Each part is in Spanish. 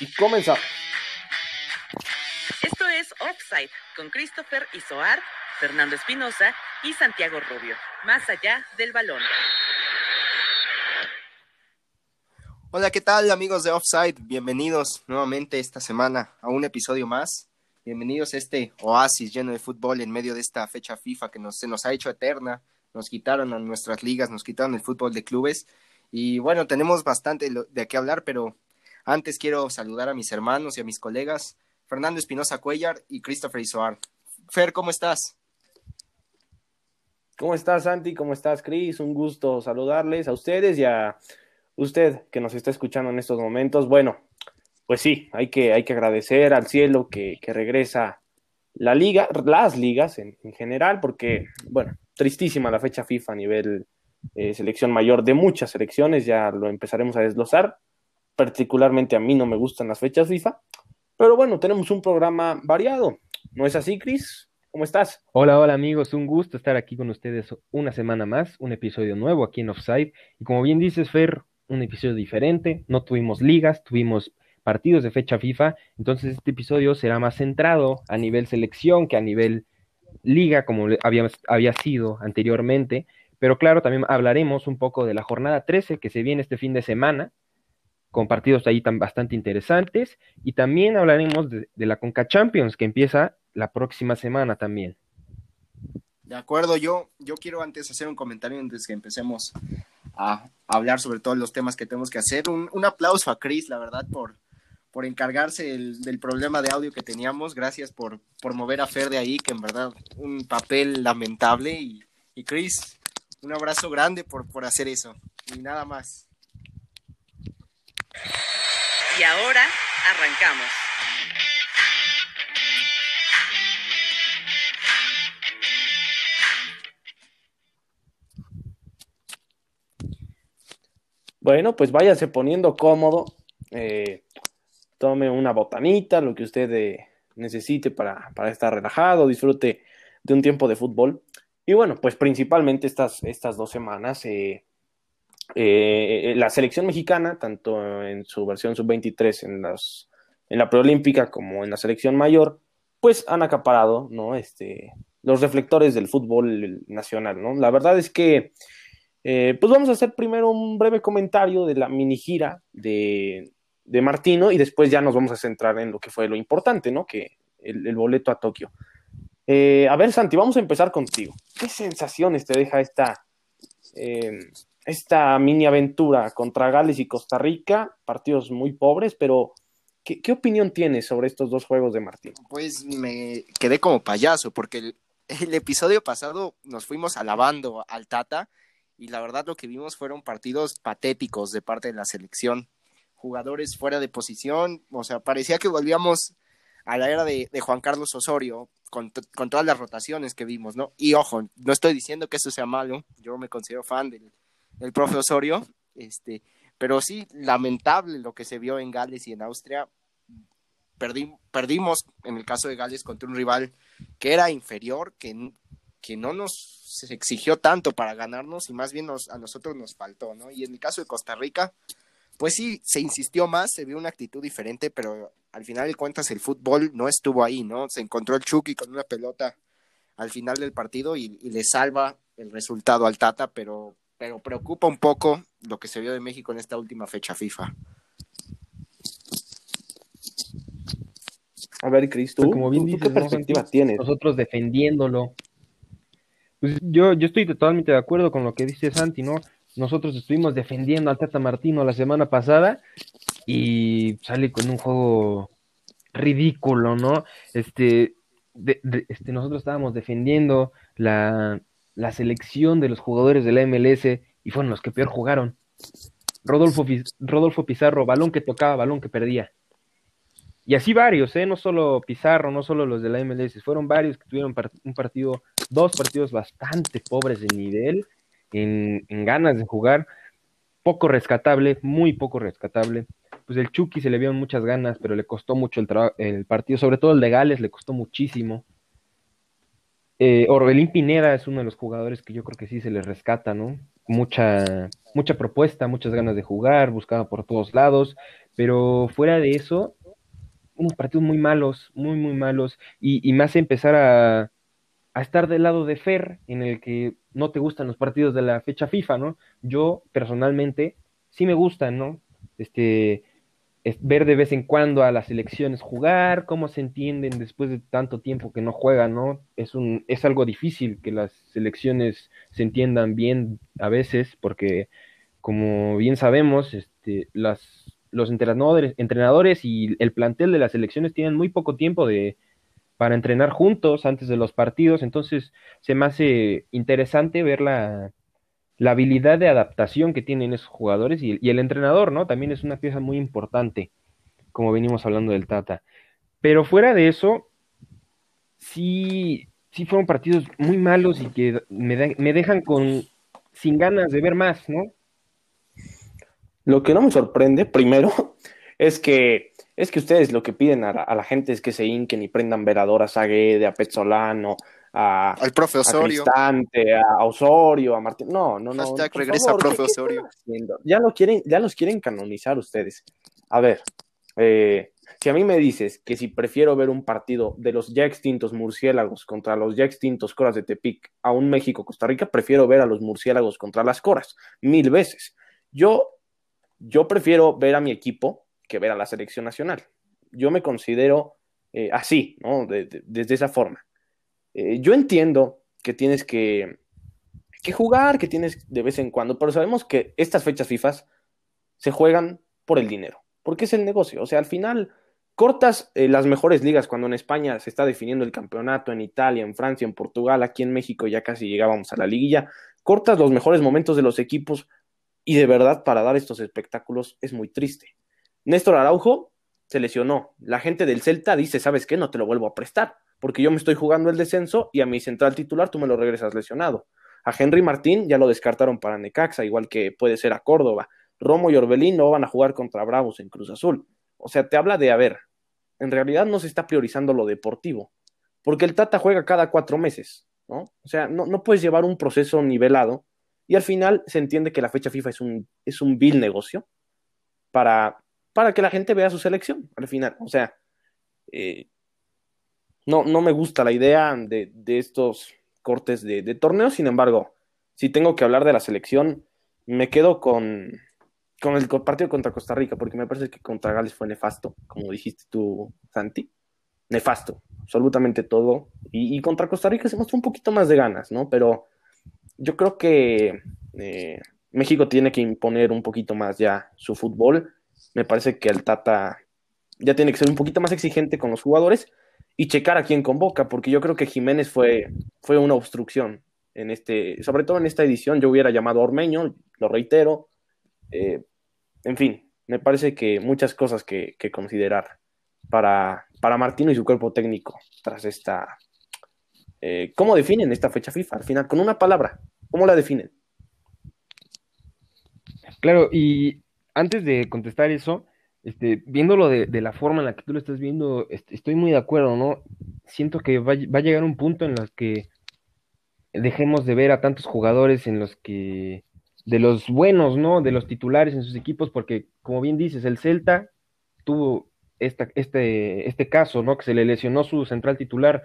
y comenzamos. Esto es Offside con Christopher Isoar, Fernando Espinosa y Santiago Rubio. Más allá del balón. Hola, ¿qué tal amigos de Offside? Bienvenidos nuevamente esta semana a un episodio más. Bienvenidos a este oasis lleno de fútbol en medio de esta fecha FIFA que nos, se nos ha hecho eterna. Nos quitaron a nuestras ligas, nos quitaron el fútbol de clubes. Y bueno, tenemos bastante de qué hablar, pero antes quiero saludar a mis hermanos y a mis colegas, Fernando Espinosa Cuellar y Christopher Isoar. Fer, ¿cómo estás? ¿Cómo estás, Santi? ¿Cómo estás, Cris? Un gusto saludarles a ustedes y a usted que nos está escuchando en estos momentos. Bueno, pues sí, hay que, hay que agradecer al cielo que, regresa la liga, las ligas en, general, porque, bueno, tristísima la fecha FIFA a nivel eh, selección mayor de muchas selecciones, ya lo empezaremos a desglosar particularmente a mí no me gustan las fechas FIFA, pero bueno, tenemos un programa variado. ¿No es así, Chris? ¿Cómo estás? Hola, hola amigos, un gusto estar aquí con ustedes una semana más, un episodio nuevo aquí en Offside. Y como bien dices, Fer, un episodio diferente, no tuvimos ligas, tuvimos partidos de fecha FIFA, entonces este episodio será más centrado a nivel selección que a nivel liga, como había, había sido anteriormente. Pero claro, también hablaremos un poco de la jornada 13 que se viene este fin de semana, con partidos ahí tan bastante interesantes. Y también hablaremos de, la Conca Champions, que empieza la próxima semana también. De acuerdo, yo, yo quiero antes hacer un comentario antes que empecemos a hablar sobre todos los temas que tenemos que hacer. Un, aplauso a Chris, la verdad, por, por encargarse del problema de audio que teníamos. Gracias por, por mover a Fer de ahí, que en verdad un papel lamentable. Y, y Chris, un abrazo grande por, por hacer eso. Y nada más. Y ahora arrancamos. Bueno, pues váyase poniendo cómodo. Eh, tome una botanita, lo que usted eh, necesite para, estar relajado, disfrute de un tiempo de fútbol. Y bueno, pues principalmente estas, estas dos semanas eh, eh, la selección mexicana, tanto en su versión sub-23 en, en la preolímpica como en la selección mayor, pues han acaparado ¿no? este, los reflectores del fútbol nacional. ¿no? La verdad es que, eh, pues vamos a hacer primero un breve comentario de la mini gira de, de, Martino y después ya nos vamos a centrar en lo que fue lo importante, ¿no? que el, boleto a Tokio. Eh, a ver, Santi, vamos a empezar contigo. ¿Qué sensaciones te deja esta, esta mini aventura contra Gales y Costa Rica, partidos muy pobres, pero ¿qué, opinión tienes sobre estos dos juegos de Martín? Pues me quedé como payaso, porque el, episodio pasado nos fuimos alabando al Tata y la verdad lo que vimos fueron partidos patéticos de parte de la selección, jugadores fuera de posición, o sea, parecía que volvíamos a la era de, Juan Carlos Osorio, con, con, todas las rotaciones que vimos, ¿no? Y ojo, no estoy diciendo que eso sea malo, yo me considero fan del, el profe Osorio, este, pero sí, lamentable lo que se vio en Gales y en Austria. perdimos en el caso de Gales contra un rival que era inferior, que, que no nos exigió tanto para ganarnos y más bien nos, a nosotros nos faltó, ¿no? Y en el caso de Costa Rica, pues sí, se insistió más, se vio una actitud diferente, pero al final de cuentas el fútbol no estuvo ahí, ¿no? Se encontró el Chucky con una pelota al final del partido y, y le salva el resultado al Tata, pero pero preocupa un poco lo que se vio de México en esta última fecha FIFA. A ver, Cristo, pues como bien dices, ¿qué perspectiva tienes? Nosotros defendiéndolo. Pues yo, yo estoy totalmente de acuerdo con lo que dice Santi, ¿no? Nosotros estuvimos defendiendo al Tata Martino la semana pasada y sale con un juego ridículo, ¿no? Este, este nosotros estábamos defendiendo la, la selección de los jugadores de la MLS y fueron los que peor jugaron. Rodolfo, Rodolfo Pizarro, balón que tocaba, balón que perdía. Y así varios, ¿eh? no solo Pizarro, no solo los de la MLS, fueron varios que tuvieron un partido, dos partidos bastante pobres de nivel, en, ganas de jugar, poco rescatable, muy poco rescatable. Pues el Chucky se le vieron muchas ganas, pero le costó mucho el, el partido, sobre todo el de Gales, le costó muchísimo. Eh, Orbelín Pineda es uno de los jugadores que yo creo que sí se le rescata, ¿no? mucha, mucha propuesta, muchas ganas de jugar, buscaba por todos lados, pero fuera de eso, unos partidos muy malos, muy, muy malos, y, y hace empezar a, a estar del lado de Fer, en el que no te gustan los partidos de la fecha FIFA, ¿no? Yo personalmente sí me gustan, ¿no? Este, ver de vez en cuando a las selecciones jugar, cómo se entienden después de tanto tiempo que no juegan, ¿no? Es, un, es algo difícil que las selecciones se entiendan bien a veces, porque como bien sabemos, este, las, los entrenadores, entrenadores y el plantel de las selecciones tienen muy poco tiempo de, para entrenar juntos antes de los partidos, entonces se me hace interesante ver la, la habilidad de adaptación que tienen esos jugadores y, el entrenador, ¿no? También es una pieza muy importante, como venimos hablando del Tata. Pero fuera de eso, sí, sí fueron partidos muy malos y que me, me dejan con sin ganas de ver más, ¿no? Lo que no me sorprende, primero, es que es que ustedes lo que piden a la, gente es que se hinquen y prendan veradoras a Guede, a Petzolano, a, al profe Osorio. A, Osorio, a Martín. No, no, no. regresa profe Osorio. Ya lo quieren, ya los quieren canonizar ustedes. A ver, eh, si a mí me dices que si prefiero ver un partido de los ya extintos murciélagos contra los ya extintos coras de Tepic a un México-Costa Rica, prefiero ver a los murciélagos contra las coras, mil veces. Yo, yo prefiero ver a mi equipo que ver a la selección nacional. Yo me considero eh, así, ¿no? desde esa forma. Eh, yo entiendo que tienes que, que, jugar, que tienes de vez en cuando, pero sabemos que estas fechas FIFA se juegan por el dinero, porque es el negocio. O sea, al final cortas eh, las mejores ligas cuando en España se está definiendo el campeonato, en Italia, en Francia, en Portugal, aquí en México ya casi llegábamos a la liguilla, cortas los mejores momentos de los equipos y de verdad para dar estos espectáculos es muy triste. Néstor Araujo se lesionó. La gente del Celta dice, ¿sabes qué? No te lo vuelvo a prestar porque yo me estoy jugando el descenso y a mi central titular tú me lo regresas lesionado. A Henry Martín ya lo descartaron para Necaxa, igual que puede ser a Córdoba. Romo y Orbelín no van a jugar contra Bravos en Cruz Azul. O sea, te habla de, a ver, en realidad no se está priorizando lo deportivo, porque el Tata juega cada cuatro meses, ¿no? O sea, no, puedes llevar un proceso nivelado y al final se entiende que la fecha FIFA es un, es un vil negocio para, para que la gente vea su selección al final. O sea, eh, no, no me gusta la idea de, estos cortes de, de torneos, sin embargo, si tengo que hablar de la selección, me quedo con, con el partido contra Costa Rica, porque me parece que contra Gales fue nefasto, como dijiste tú, Santi. Nefasto, absolutamente todo. Y, contra Costa Rica se mostró un poquito más de ganas, ¿no? Pero yo creo que eh, México tiene que imponer un poquito más ya su fútbol. Me parece que el Tata ya tiene que ser un poquito más exigente con los jugadores y checar a quién convoca, porque yo creo que Jiménez fue, fue una obstrucción en este, sobre todo en esta edición, yo hubiera llamado a Ormeño, lo reitero. Eh, en fin, me parece que muchas cosas que, considerar para, para Martino y su cuerpo técnico tras esta. Eh, ¿Cómo definen esta fecha FIFA? Al final, con una palabra, ¿cómo la definen? Claro, y antes de contestar eso, este, viéndolo de, la forma en la que tú lo estás viendo, estoy muy de acuerdo, ¿no? Siento que va, va, a llegar un punto en el que dejemos de ver a tantos jugadores en los que, de los buenos, ¿no? De los titulares en sus equipos, porque como bien dices, el Celta tuvo este, este caso, ¿no? Que se le lesionó su central titular.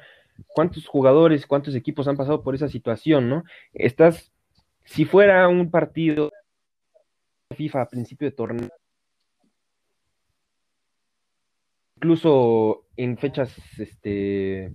¿Cuántos jugadores, cuántos equipos han pasado por esa situación, ¿no? Estás, si fuera un partido FIFA a principio de torneo, incluso en fechas este,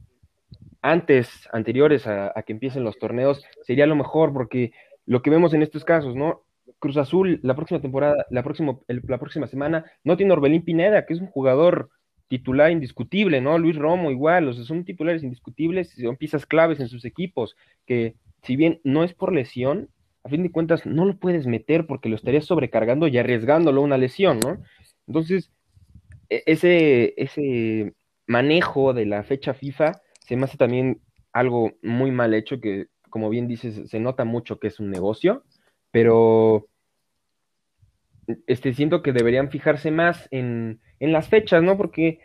antes, anteriores a, que empiecen los torneos, sería lo mejor porque lo que vemos en estos casos, ¿no? Cruz Azul, la próxima temporada, la próxima, la próxima semana, no tiene Orbelín Pineda, que es un jugador titular indiscutible, ¿no? Luis Romo igual, o sea, son titulares indiscutibles, son piezas claves en sus equipos, que si bien no es por lesión, a fin de cuentas no lo puedes meter porque lo estarías sobrecargando y arriesgándolo a una lesión, ¿no? Entonces, ese, ese manejo de la fecha FIFA se me hace también algo muy mal hecho, que como bien dices, se nota mucho que es un negocio, pero este, siento que deberían fijarse más en, en las fechas, ¿no? Porque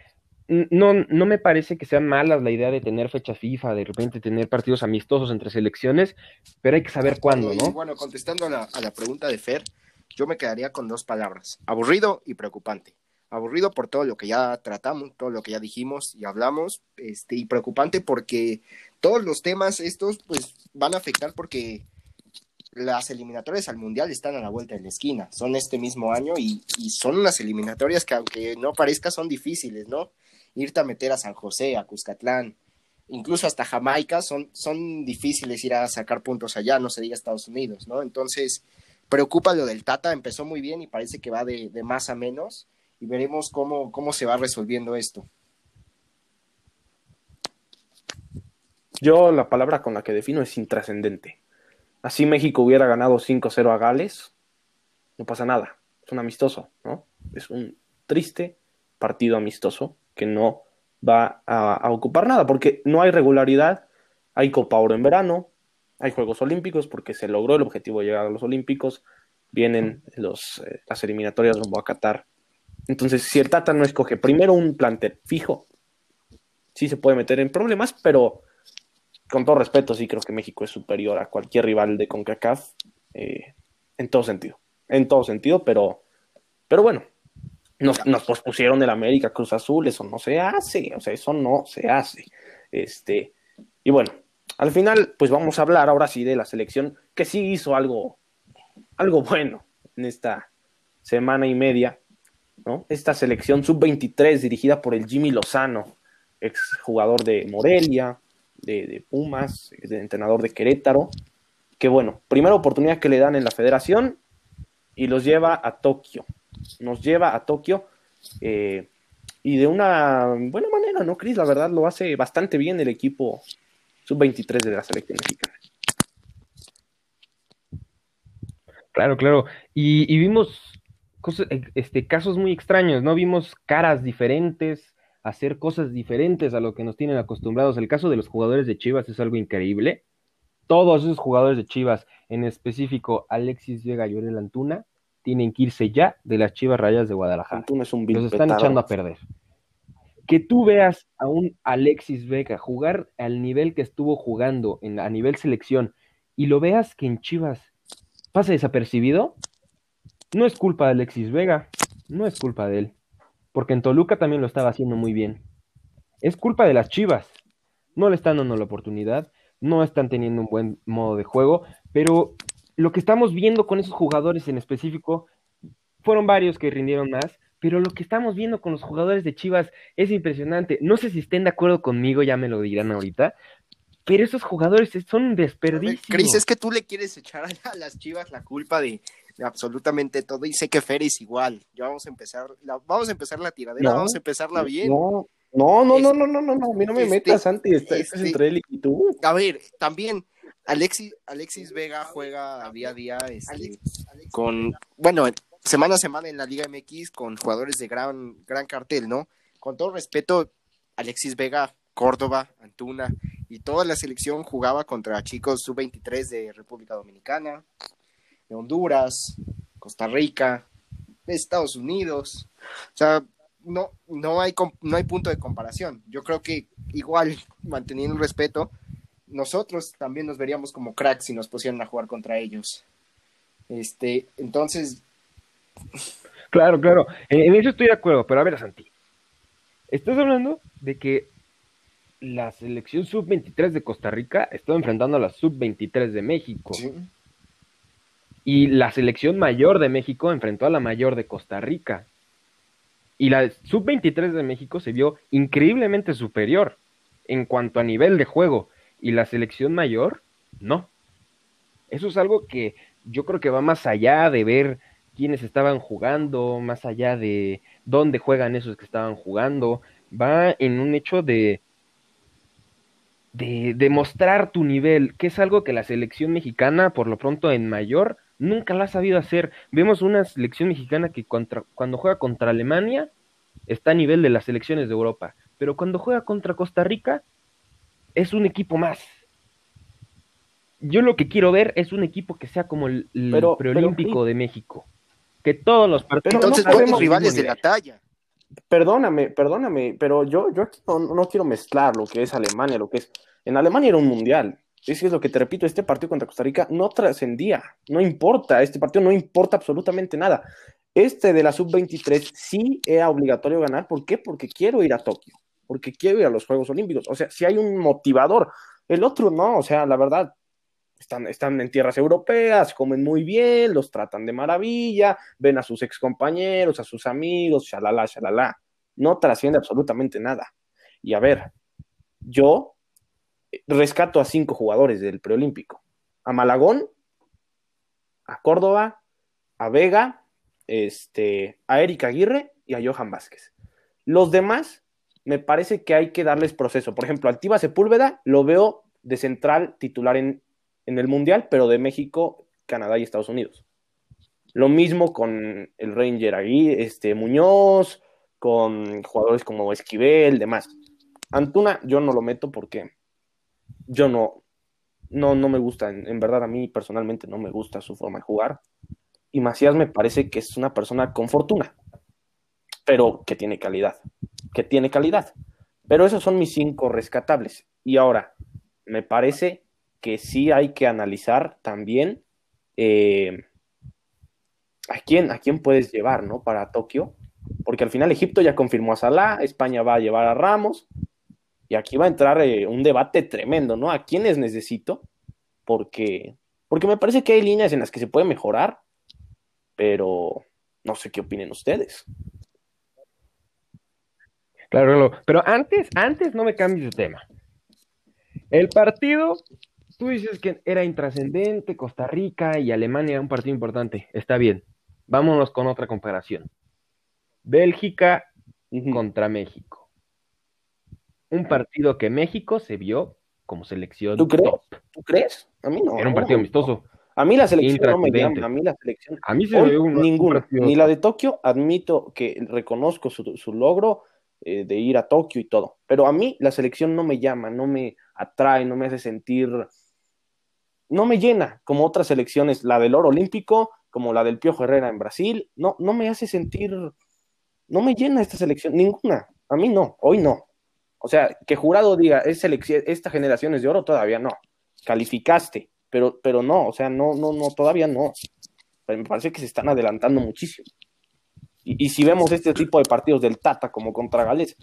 no, no me parece que sean malas la idea de tener fecha FIFA, de repente tener partidos amistosos entre selecciones, pero hay que saber cuándo, ¿no? bueno, contestando a la, a la pregunta de Fer, yo me quedaría con dos palabras, aburrido y preocupante. Aburrido por todo lo que ya tratamos, todo lo que ya dijimos y hablamos, este, y preocupante porque todos los temas estos pues van a afectar porque las eliminatorias al Mundial están a la vuelta de la esquina, son este mismo año y, son unas eliminatorias que aunque no parezca son difíciles, ¿no? Irte a meter a San José, a Cuscatlán, incluso hasta Jamaica, son, son difíciles ir a sacar puntos allá, no se diga Estados Unidos, ¿no? Entonces, preocupa lo del Tata, empezó muy bien y parece que va de, de más a menos y veremos cómo, cómo se va resolviendo esto. Yo la palabra con la que defino es intrascendente. Así México hubiera ganado 5-0 a Gales, no pasa nada, es un amistoso, ¿no? Es un triste partido amistoso que no va a, ocupar nada, porque no hay regularidad, hay Copa Oro en verano, hay Juegos Olímpicos, porque se logró el objetivo de llegar a los Olímpicos, vienen los, eh, las eliminatorias rumbo a Qatar. Entonces, si el Tata no escoge primero un plantel fijo, sí se puede meter en problemas, pero con todo respeto, sí creo que México es superior a cualquier rival de CONCACAF eh, en todo sentido. En todo sentido, pero, pero bueno, nos, nos pospusieron el América Cruz Azul, eso no se hace, o sea, eso no se hace. Este, y bueno, al final, pues vamos a hablar ahora sí de la selección que sí hizo algo, algo bueno en esta semana y media, Esta selección sub-23 dirigida por el Jimmy Lozano, ex jugador de Morelia, de, Pumas, entrenador de Querétaro, que bueno, primera oportunidad que le dan en la federación y los lleva a Tokio. Nos lleva a Tokio eh, y de una buena manera, ¿no, Cris? La verdad lo hace bastante bien el equipo sub-23 de la selección mexicana. Claro, claro. Y, vimos este, casos muy extraños, ¿no? Vimos caras diferentes, hacer cosas diferentes a lo que nos tienen acostumbrados. El caso de los jugadores de Chivas es algo increíble. Todos esos jugadores de Chivas, en específico Alexis Vega y Oriel Antuna, tienen que irse ya de las Chivas Rayas de Guadalajara. Antuna es un Los están echando a perder. Que tú veas a un Alexis Vega jugar al nivel que estuvo jugando en, a nivel selección y lo veas que en Chivas pasa desapercibido, no es culpa de Alexis Vega, no es culpa de él porque en Toluca también lo estaba haciendo muy bien. Es culpa de las Chivas. No le están dando la oportunidad, no están teniendo un buen modo de juego, pero lo que estamos viendo con esos jugadores en específico, fueron varios que rindieron más, pero lo que estamos viendo con los jugadores de Chivas es impresionante. No sé si estén de acuerdo conmigo, ya me lo dirán ahorita, pero esos jugadores son un desperdicio. Cris, es que tú le quieres echar a las Chivas la culpa de, absolutamente todo y sé que Fer es igual. Ya vamos a empezar, la, vamos a empezar la tiradera, vamos a empezarla bien. No, no, no, no, no, no, no, a mí no me este, metas, Santi, está, este, entre él y tú. A ver, también Alexis, Alexis Vega juega día a día este, con, bueno, semana a semana en la Liga MX con jugadores de gran, gran cartel, ¿no? Con todo respeto, Alexis Vega, Córdoba, Antuna y toda la selección jugaba contra chicos sub-23 de República Dominicana, Honduras, Costa Rica, Estados Unidos. O sea, no, no, hay, no hay punto de comparación. Yo creo que igual, manteniendo un respeto, nosotros también nos veríamos como cracks si nos pusieran a jugar contra ellos. Este, entonces. Claro, claro. En, eso estoy de acuerdo, pero a ver, Santi. Estás hablando de que la selección sub-23 de Costa Rica está enfrentando a la sub-23 de México. ¿Sí? Y la selección mayor de México enfrentó a la mayor de Costa Rica. Y la sub-23 de México se vio increíblemente superior en cuanto a nivel de juego. Y la selección mayor, no. Eso es algo que yo creo que va más allá de ver quiénes estaban jugando, más allá de dónde juegan esos que estaban jugando. Va en un hecho de, de demostrar tu nivel, que es algo que la selección mexicana, por lo pronto en mayor, Nunca la ha sabido hacer. Vemos una selección mexicana que contra, cuando juega contra Alemania está a nivel de las selecciones de Europa, pero cuando juega contra Costa Rica es un equipo más. Yo lo que quiero ver es un equipo que sea como el, preolímpico de México. Que todos los partidos. Entonces, todos rivales de la talla. perdóname, perdóname, pero yo, yo aquí no, quiero mezclar lo que es Alemania, lo que es. En Alemania era un mundial. Eso es lo que te repito, este partido contra Costa Rica no trascendía, no importa, este partido no importa absolutamente nada. Este de la sub-23 sí era obligatorio ganar, ¿por qué? Porque quiero ir a Tokio, porque quiero ir a los Juegos Olímpicos, o sea, si hay un motivador, el otro no, o sea, la verdad, están, están en tierras europeas, comen muy bien, los tratan de maravilla, ven a sus excompañeros, a sus amigos, shalala, shalala. No trasciende absolutamente nada. Y a ver, yo rescato a cinco jugadores del preolímpico. A Malagón, a Córdoba, a Vega, este, a Erika Aguirre y a Johan Vázquez. Los demás, me parece que hay que darles proceso. Por ejemplo, Altiva Sepúlveda lo veo de central titular en, en el Mundial, pero de México, Canadá y Estados Unidos. Lo mismo con el Ranger ahí, este, Muñoz, con jugadores como Esquivel, demás. Antuna, yo no lo meto porque yo no, no, no me gusta, en, verdad a mí personalmente no me gusta su forma de jugar. Y Macías me parece que es una persona con fortuna, pero que tiene calidad, que tiene calidad. Pero esos son mis cinco rescatables. Y ahora, me parece que sí hay que analizar también eh, a, quién, a quién puedes llevar, ¿no? Para Tokio, porque al final Egipto ya confirmó a Salah, España va a llevar a Ramos, y aquí va a entrar eh, un debate tremendo, ¿no? ¿A quiénes necesito? Porque, porque me parece que hay líneas en las que se puede mejorar, pero no sé qué opinen ustedes. Claro, pero antes, antes no me cambies de tema. El partido Tú dices que era intrascendente, Costa Rica y Alemania, un partido importante. Está bien. Vámonos con otra comparación. Bélgica contra México. Un partido que México se vio como selección ¿Tú crees? ¿Tú crees? A mí no. Era un partido amistoso. A mí la selección no me llama, a mí la selección. A mí se me un, ninguna. Ni la de Tokio, admito que reconozco su, su logro eh, de ir a Tokio y todo. Pero a mí la selección no me llama, no me atrae, no me hace sentir no me llena como otras selecciones, la del oro olímpico, como la del Piojo Herrera en Brasil, no, no me hace sentir, no me llena esta selección, ninguna, a mí no, hoy no. O sea, que jurado diga, es esta generación es de oro, todavía no. Calificaste, pero, pero no, o sea, no, no, no, todavía no. me parece que se están adelantando muchísimo. Y, si vemos este tipo de partidos del Tata como contra Gales,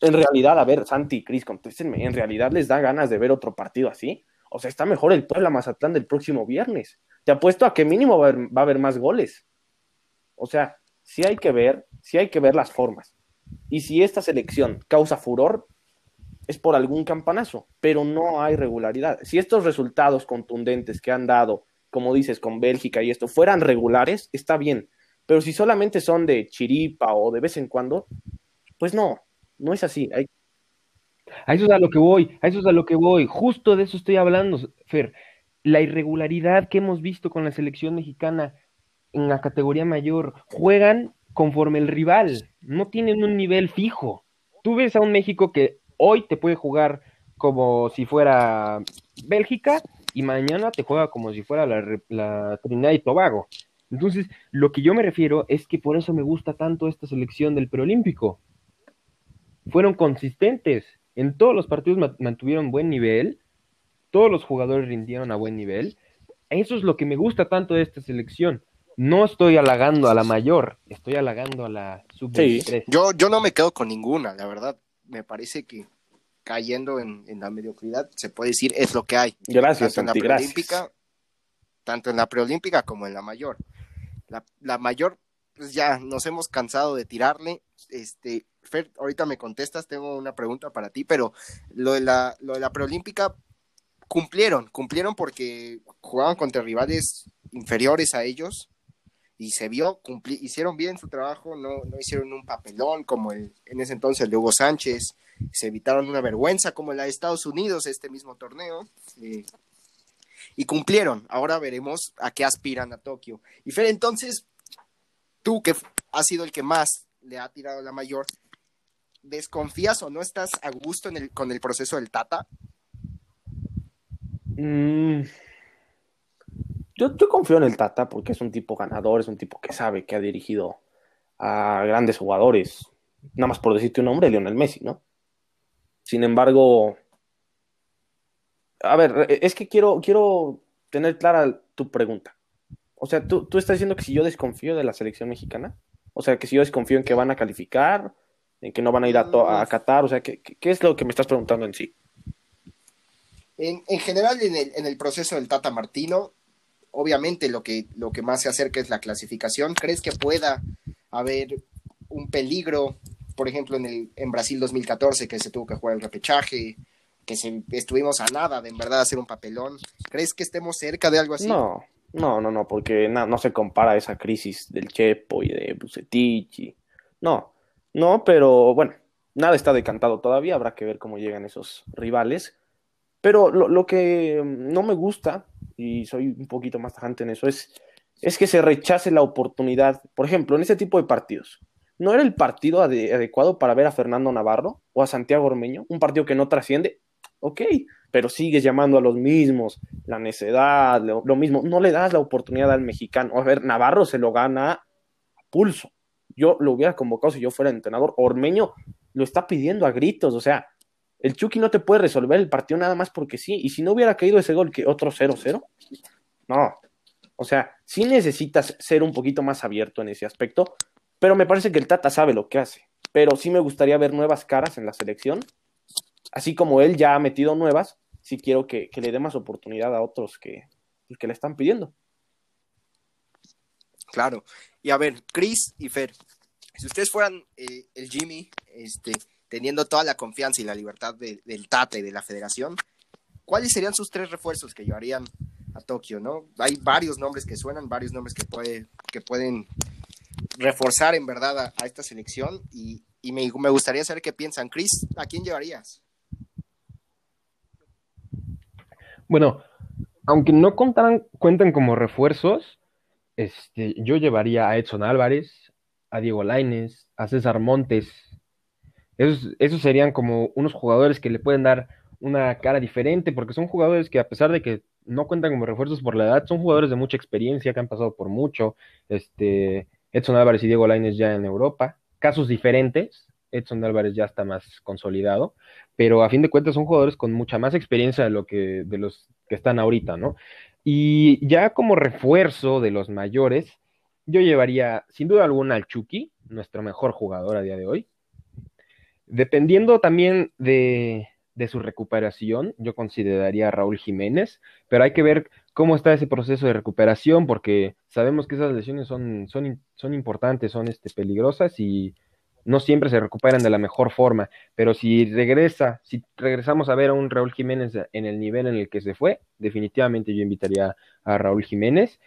en realidad, a ver, Santi y Cris, contéstenme, ¿en realidad les da ganas de ver otro partido así? O sea, está mejor el Puebla Mazatlán del próximo viernes. Te apuesto a que mínimo va a, haber, más goles. O sea, sí hay que ver, sí hay que ver las formas. Y si esta selección causa furor, es por algún campanazo, pero no hay regularidad. Si estos resultados contundentes que han dado, como dices, con Bélgica y esto, fueran regulares, está bien. Pero si solamente son de chiripa o de vez en cuando, pues no, no es así. Hay, a eso es a lo que voy, a eso es a lo que voy. Justo de eso estoy hablando, Fer. La irregularidad que hemos visto con la selección mexicana en la categoría mayor, juegan conforme el rival, no tienen un nivel fijo. Tú ves a un México que hoy te puede jugar como si fuera Bélgica y mañana te juega como si fuera la, Trinidad y Tobago. Entonces, lo que yo me refiero es que por eso me gusta tanto esta selección del preolímpico. Fueron consistentes, en todos los partidos mantuvieron buen nivel, todos los jugadores rindieron a buen nivel. Eso es lo que me gusta tanto de esta selección. No estoy halagando a la mayor, estoy halagando a la sub-23. Yo, yo no me quedo con ninguna, la verdad. Me parece que cayendo en, la mediocridad, se puede decir, es lo que hay. Gracias, tanto en la preolímpica, tanto en la preolímpica como en la mayor. La, la mayor, pues ya nos hemos cansado de tirarle. Este, Fer, ahorita me contestas, tengo una pregunta para ti, pero lo de la, lo de la preolímpica cumplieron, cumplieron porque jugaban contra rivales inferiores a ellos y se vio, hicieron bien su trabajo, no, no hicieron un papelón como el, en ese entonces el de Hugo Sánchez, se evitaron una vergüenza como la de Estados Unidos, este mismo torneo, eh, y cumplieron. Ahora veremos a qué aspiran a Tokio. Y Fer, entonces, tú que has sido el que más le ha tirado la mayor, ¿desconfías o no estás a gusto con el proceso del Tata? Mm. Yo, yo, confío en el Tata porque es un tipo ganador, es un tipo que sabe que ha dirigido a grandes jugadores nada más por decirte un nombre, Lionel Messi, ¿no? Sin embargo, a ver, es que quiero, quiero tener clara tu pregunta. O sea, ¿tú, tú estás diciendo que si yo desconfío de la selección mexicana, o sea, que si yo desconfío en que van a calificar, en que no van a ir a, a Qatar, o sea, ¿qué, ¿qué, es lo que me estás preguntando en sí? En, en general, en el, en el, proceso del Tata Martino, obviamente lo que, lo que más se acerca es la clasificación. ¿Crees que pueda haber un peligro, por ejemplo, en, el, en Brasil 2014, que se tuvo que jugar el repechaje, que estuvimos a nada de en verdad hacer un papelón? ¿Crees que estemos cerca de algo así? No, no, no, no, porque no, no se compara esa crisis del Chepo y de Bucetich. No, no, pero bueno, nada está decantado todavía, habrá que ver cómo llegan esos rivales. Pero lo, lo que no me gusta, y soy un poquito más tajante en eso, es, es que se rechace la oportunidad. Por ejemplo, en ese tipo de partidos, ¿no era el partido adecuado para ver a Fernando Navarro o a Santiago Ormeño? Un partido que no trasciende. Ok, pero sigues llamando a los mismos, la necedad, lo, mismo. No le das la oportunidad al mexicano. A ver, Navarro se lo gana a pulso. Yo lo hubiera convocado si yo fuera entrenador. Ormeño lo está pidiendo a gritos. O sea, el Chucky no te puede resolver el partido nada más porque sí. Y si no hubiera caído ese gol, que otro 0-0, no. O sea, sí necesitas ser un poquito más abierto en ese aspecto, pero me parece que el Tata sabe lo que hace. Pero sí me gustaría ver nuevas caras en la selección, así como él ya ha metido nuevas, sí quiero que, le dé más oportunidad a otros que, que le están pidiendo. Claro. Y a ver, Chris y Fer, si ustedes fueran eh, el Jimmy, este, teniendo toda la confianza y la libertad de, del Tata y de la federación, ¿cuáles serían sus tres refuerzos que llevarían a Tokio, no? Hay varios nombres que suenan, varios nombres que, puede, que pueden reforzar en verdad a, esta selección y, me, gustaría saber qué piensan. Chris, ¿a quién llevarías? Bueno, aunque no contaran, cuentan como refuerzos, este, yo llevaría a Edson Álvarez, a Diego Laines, a César Montes, esos, esos serían como unos jugadores que le pueden dar una cara diferente, porque son jugadores que a pesar de que no cuentan como refuerzos por la edad, son jugadores de mucha experiencia, que han pasado por mucho. Este, Edson Álvarez y Diego Lainez ya en Europa, casos diferentes. Edson Álvarez ya está más consolidado, pero a fin de cuentas son jugadores con mucha más experiencia de lo que de los que están ahorita, ¿no? Y ya como refuerzo de los mayores, yo llevaría sin duda alguna al Chucky, nuestro mejor jugador a día de hoy. Dependiendo también de, de, su recuperación, yo consideraría a Raúl Jiménez, pero hay que ver cómo está ese proceso de recuperación, porque sabemos que esas lesiones son, son, son importantes, son este, peligrosas y no siempre se recuperan de la mejor forma, pero si regresa, si regresamos a ver a un Raúl Jiménez en el nivel en el que se fue, definitivamente yo invitaría a Raúl Jiménez.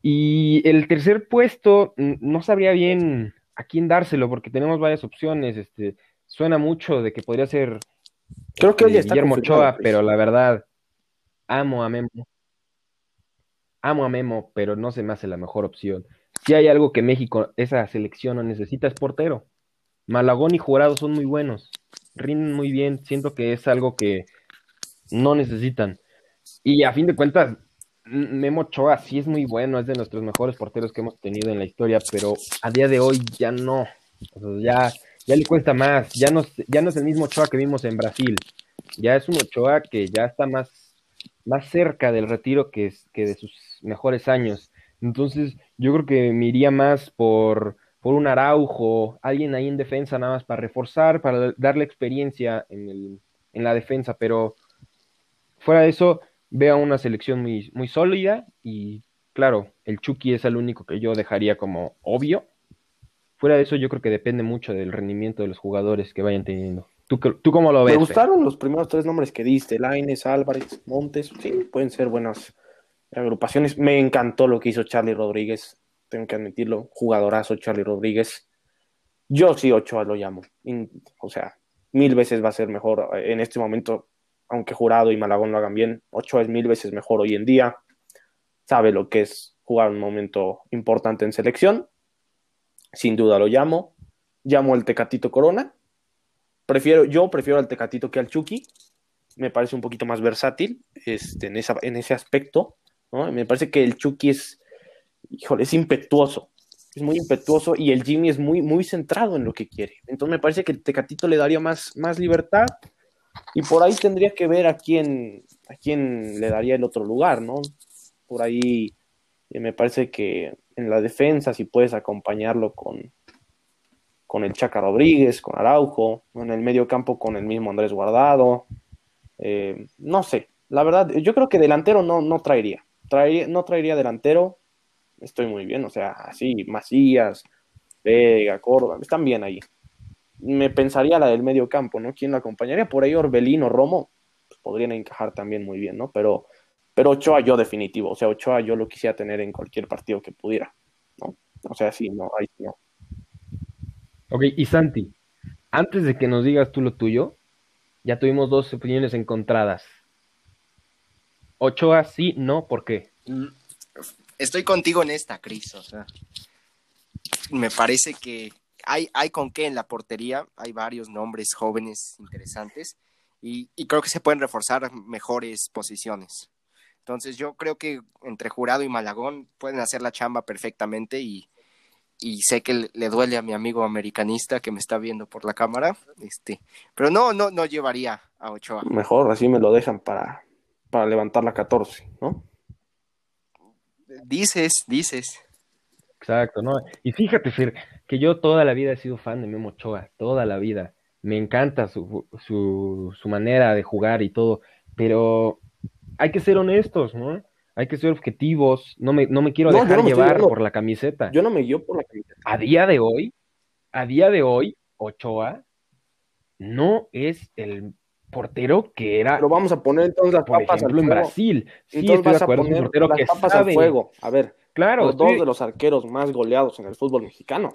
Y el tercer puesto, no sabría bien a quién dárselo, porque tenemos varias opciones. Este, suena mucho de que podría ser Creo que este, Guillermo Ochoa, pero la verdad, amo a Memo. Amo a Memo, pero no se me hace la mejor opción. Si hay algo que México, esa selección no necesita, es portero. Malagón y Jurado son muy buenos, rinden muy bien, siento que es algo que no necesitan. Y a fin de cuentas, Memo Ochoa sí es muy bueno, es de nuestros mejores porteros que hemos tenido en la historia, pero a día de hoy ya no. Ya, ya le cuesta más, ya no, ya no es el mismo Ochoa que vimos en Brasil. Ya es un Ochoa que ya está más, más cerca del retiro que, que de sus mejores años. Entonces, yo creo que me iría más por, por un Araujo, alguien ahí en defensa nada más para reforzar, para darle experiencia en, el, en la defensa, pero fuera de eso, veo una selección muy, muy sólida y claro, el Chucky es el único que yo dejaría como obvio. Fuera de eso, yo creo que depende mucho del rendimiento de los jugadores que vayan teniendo. ¿Tú, tú cómo lo ves? Me gustaron los primeros tres nombres que diste, Laines, Álvarez, Montes, sí, pueden ser buenas agrupaciones. Me encantó lo que hizo Charlie Rodríguez, tengo que admitirlo, jugadorazo Charlie Rodríguez. Yo sí Ochoa lo llamo, o sea, mil veces va a ser mejor en este momento aunque Jurado y Malagón lo hagan bien, Ochoa es mil veces mejor hoy en día, sabe lo que es jugar un momento importante en selección, sin duda lo llamo, llamo al Tecatito Corona, prefiero, yo prefiero al Tecatito que al Chucky, me parece un poquito más versátil este, en, en ese aspecto, me parece que el Chucky es, híjole, es impetuoso, es muy impetuoso y el Jimmy es muy, muy centrado en lo que quiere. Entonces me parece que el Tecatito le daría más, más libertad y por ahí tendría que ver a quién, a quién le daría el otro lugar, ¿no? Por ahí eh, me parece que en la defensa, si puedes acompañarlo con, con el Chaca Rodríguez, con Araujo, en el medio campo con el mismo Andrés Guardado, eh, no sé, la verdad, yo creo que delantero no, no traería. traería, no traería delantero, estoy muy bien, o sea, así, Macías, Vega, Córdoba, están bien ahí. Me pensaría la del medio campo, ¿no? ¿Quién lo acompañaría? Por ahí Orbelino, Romo, pues podrían encajar también muy bien, ¿no? Pero, pero Ochoa yo definitivo, o sea, Ochoa yo lo quisiera tener en cualquier partido que pudiera, ¿no? O sea, sí, no, ahí no. Ok, y Santi, antes de que nos digas tú lo tuyo, ya tuvimos dos opiniones encontradas. Ochoa sí, no, ¿por qué? Mm, estoy contigo en esta, Cris. O sea, me parece que hay, hay con qué en la portería, hay varios nombres jóvenes interesantes y, creo que se pueden reforzar mejores posiciones. Entonces yo creo que entre Jurado y Malagón pueden hacer la chamba perfectamente y, sé que le duele a mi amigo americanista que me está viendo por la cámara, este, pero no, no, no llevaría a Ochoa. Mejor, así me lo dejan para, para levantar la 14, ¿no? Dices, dices. Exacto, ¿no? Y fíjate, Fer, que yo toda la vida he sido fan de Memo Ochoa, toda la vida. Me encanta su, su, su manera de jugar y todo, pero hay que ser honestos, ¿no? Hay que ser objetivos. No me, no me quiero dejar llevar por la camiseta. Yo no me guío por la camiseta. A día de hoy, a día de hoy, Ochoa no es el portero que era. Pero vamos a poner entonces las papas al fuego. en Brasil. Sí, entonces vas a poner un portero las que papas al fuego. A ver, claro, los dos de los arqueros más goleados en el fútbol mexicano.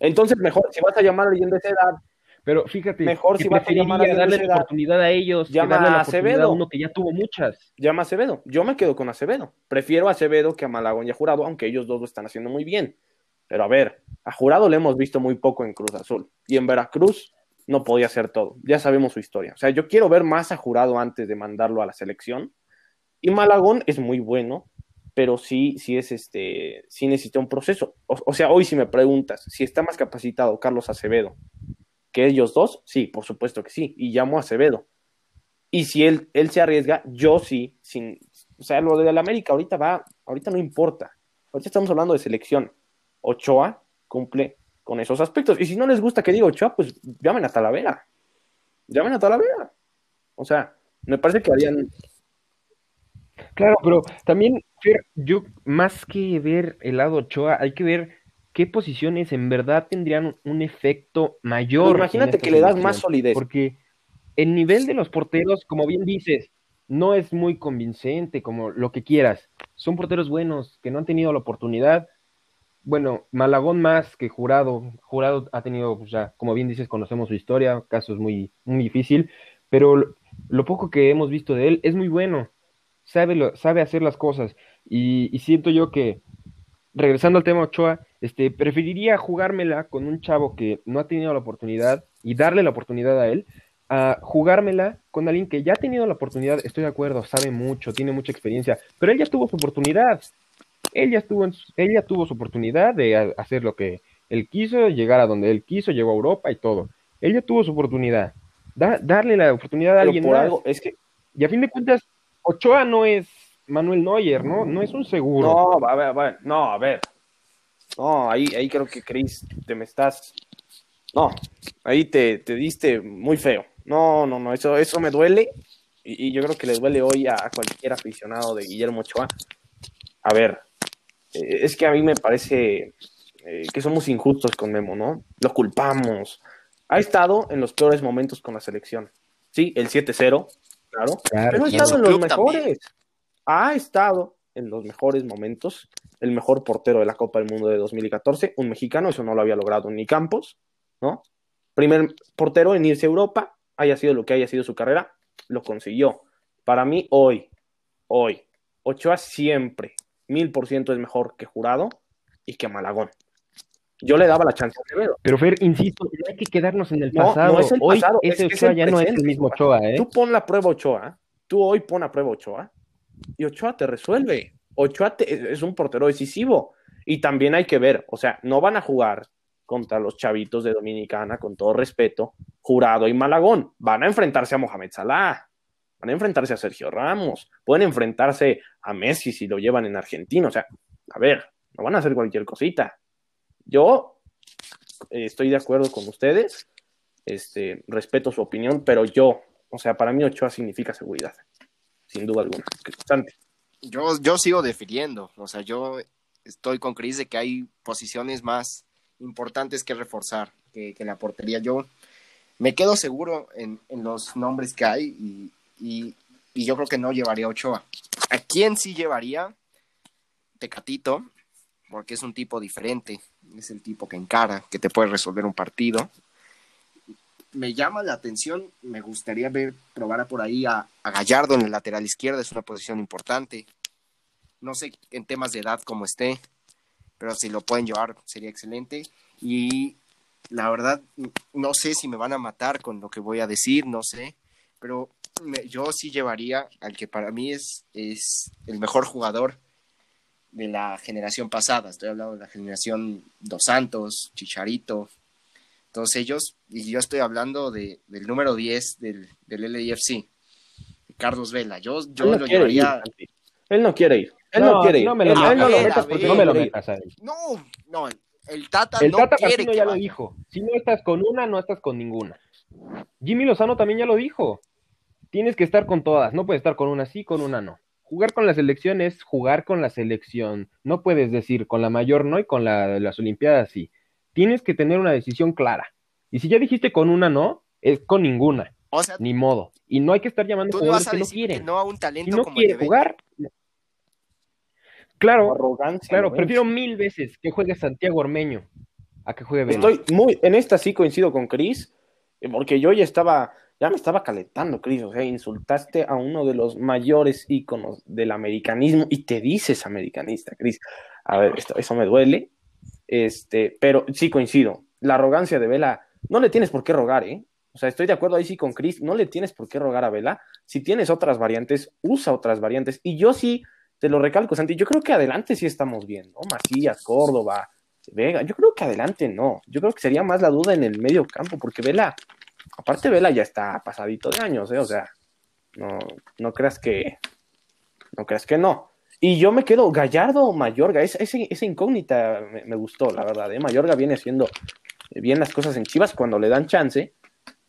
Entonces, mejor, si vas a llamar a alguien de esa edad. Pero fíjate, mejor si vas a llamar a darle la oportunidad a ellos, llama a Acevedo. A uno que ya tuvo muchas. Llama a Acevedo. Yo me quedo con Acevedo. Prefiero a Acevedo que a Malagón y a Jurado, aunque ellos dos lo están haciendo muy bien. Pero a ver, a Jurado le hemos visto muy poco en Cruz Azul. Y en Veracruz no podía hacer todo. Ya sabemos su historia. O sea, yo quiero ver más a Jurado antes de mandarlo a la selección. Y Malagón es muy bueno, pero sí, sí es este, sí necesita un proceso. O, sea, hoy si me preguntas si está más capacitado Carlos Acevedo que ellos dos, sí, por supuesto que sí. Y llamo a Acevedo. Y si él, él se arriesga, yo sí, sin, o sea, lo de la América ahorita va, ahorita no importa. Ahorita estamos hablando de selección. Ochoa cumple con esos aspectos. Y si no les gusta que diga Ochoa, pues llamen a Talavera. Llamen a Talavera. O sea, me parece que harían. Claro, pero también, yo, más que ver el lado Ochoa, hay que ver qué posiciones en verdad tendrían un efecto mayor. imagínate que le das más solidez. Porque el nivel de los porteros, como bien dices, no es muy convincente, como lo que quieras. Son porteros buenos que no han tenido la oportunidad bueno, Malagón más que Jurado. Jurado ha tenido, pues ya, como bien dices, conocemos su historia, caso es muy, muy difícil, pero lo, poco que hemos visto de él es muy bueno. Sabe, lo, sabe hacer las cosas. Y, siento yo que, regresando al tema Ochoa, este, preferiría jugármela con un chavo que no ha tenido la oportunidad y darle la oportunidad a él, a jugármela con alguien que ya ha tenido la oportunidad, estoy de acuerdo, sabe mucho, tiene mucha experiencia, pero él ya tuvo su oportunidad. Él ya, estuvo tuvo su oportunidad de hacer lo que él quiso, llegar a donde él quiso, llegó a Europa y todo. Él ya tuvo su oportunidad. darle la oportunidad a alguien más. es que... Y a fin de cuentas, Ochoa no es Manuel Neuer, ¿no? No es un seguro. No, a ver, a ver, no, a ver. No, ahí, ahí creo que Chris, te me estás. No, ahí te, te diste muy feo. No, no, no, eso, eso me duele. Y, y yo creo que le duele hoy a cualquier aficionado de Guillermo Ochoa. A ver, eh, es que a mí me parece eh, que somos injustos con Memo, ¿no? Lo culpamos. Ha estado en los peores momentos con la selección. Sí, el 7-0, claro, pero ha estado en los mejores. Ha estado en los mejores momentos. El mejor portero de la Copa del Mundo de 2014, un mexicano, eso no lo había logrado ni Campos, ¿no? Primer portero en irse a Europa, haya sido lo que haya sido su carrera, lo consiguió. Para mí, hoy, hoy, Ochoa siempre, mil por ciento es mejor que Jurado y que Malagón. Yo le daba la chance a Acevedo. Pero Fer, insisto, hay que quedarnos en el pasado. No, es el hoy ese Ochoa ya no es el mismo Ochoa, ¿eh? Tú pon la prueba Ochoa, tú hoy pon a prueba Ochoa y Ochoa te resuelve. Ochoa es un portero decisivo. Y también hay que ver, o sea, no van a jugar contra los chavitos de Dominicana, con todo respeto, Jurado y Malagón. Van a enfrentarse a Mohamed Salah, van a enfrentarse a Sergio Ramos, pueden enfrentarse a Messi si lo llevan en Argentina. O sea, a ver, no van a hacer cualquier cosita. Yo eh, estoy de acuerdo con ustedes, este, respeto su opinión, pero yo, o sea, para mí Ochoa significa seguridad, sin duda alguna. Yo, yo sigo definiendo, o sea, yo estoy con Cris de que hay posiciones más importantes que reforzar que, la portería. Yo me quedo seguro en, los nombres que hay y, yo creo que no llevaría Ochoa. ¿A quién sí llevaría? Tecatito, porque es un tipo diferente, es el tipo que encara, que te puede resolver un partido. Me llama la atención, me gustaría ver, probar por ahí a, a Gallardo en el lateral izquierdo, es una posición importante. No sé en temas de edad cómo esté, pero si lo pueden llevar sería excelente. Y la verdad, no sé si me van a matar con lo que voy a decir, no sé, pero yo sí llevaría al que para mí es, es el mejor jugador de la generación pasada. Estoy hablando de la generación Dos Santos, Chicharito, todos ellos. Y yo estoy hablando de, del número 10 del, del LIFC, Carlos Vela. Yo, yo lo llevaría. él no quiere ir. Él no, quiere No me lo, no lo metas porque no me lo metas a él. No, no, el Tata el no Tata quiere ya lo dijo. Si no estás con una, no estás con ninguna. Jimmy Lozano también ya lo dijo. Tienes que estar con todas. No puedes estar con una sí, con una no. Jugar con la selección es jugar con la selección. No puedes decir con la mayor no y con la de las Olimpiadas sí. Tienes que tener una decisión clara. Y si ya dijiste con una no, es con ninguna. O sea, ni modo. Y no hay que estar llamando a jugadores que no quieren. no a un talento si no quiere jugar, Claro, claro, prefiero mil veces que juegue Santiago Ormeño a que juegue. Estoy muy, en esta sí coincido con Cris, eh, porque yo ya estaba, ya me estaba calentando, Cris, o sea, insultaste a uno de los mayores íconos del americanismo y te dices americanista, Cris. A ver, eso me duele, este, pero sí coincido. La arrogancia de Vela, no le tienes por qué rogar, ¿eh? O sea, estoy de acuerdo ahí sí con Cris, no le tienes por qué rogar a Vela. Si tienes otras variantes, usa otras variantes. Y yo sí te lo recalco, Santi, yo creo que adelante sí estamos bien, ¿no? Macías, Córdoba, Vega, yo creo que adelante no, yo creo que sería más la duda en el medio campo, porque Vela, aparte Vela ya está pasadito de años, ¿eh? O sea, no, no creas que, no creas que no. Y yo me quedo, Gallardo o Mayorga, esa, esa incógnita me, gustó, la verdad, ¿eh? Mayorga viene haciendo bien las cosas en Chivas cuando le dan chance,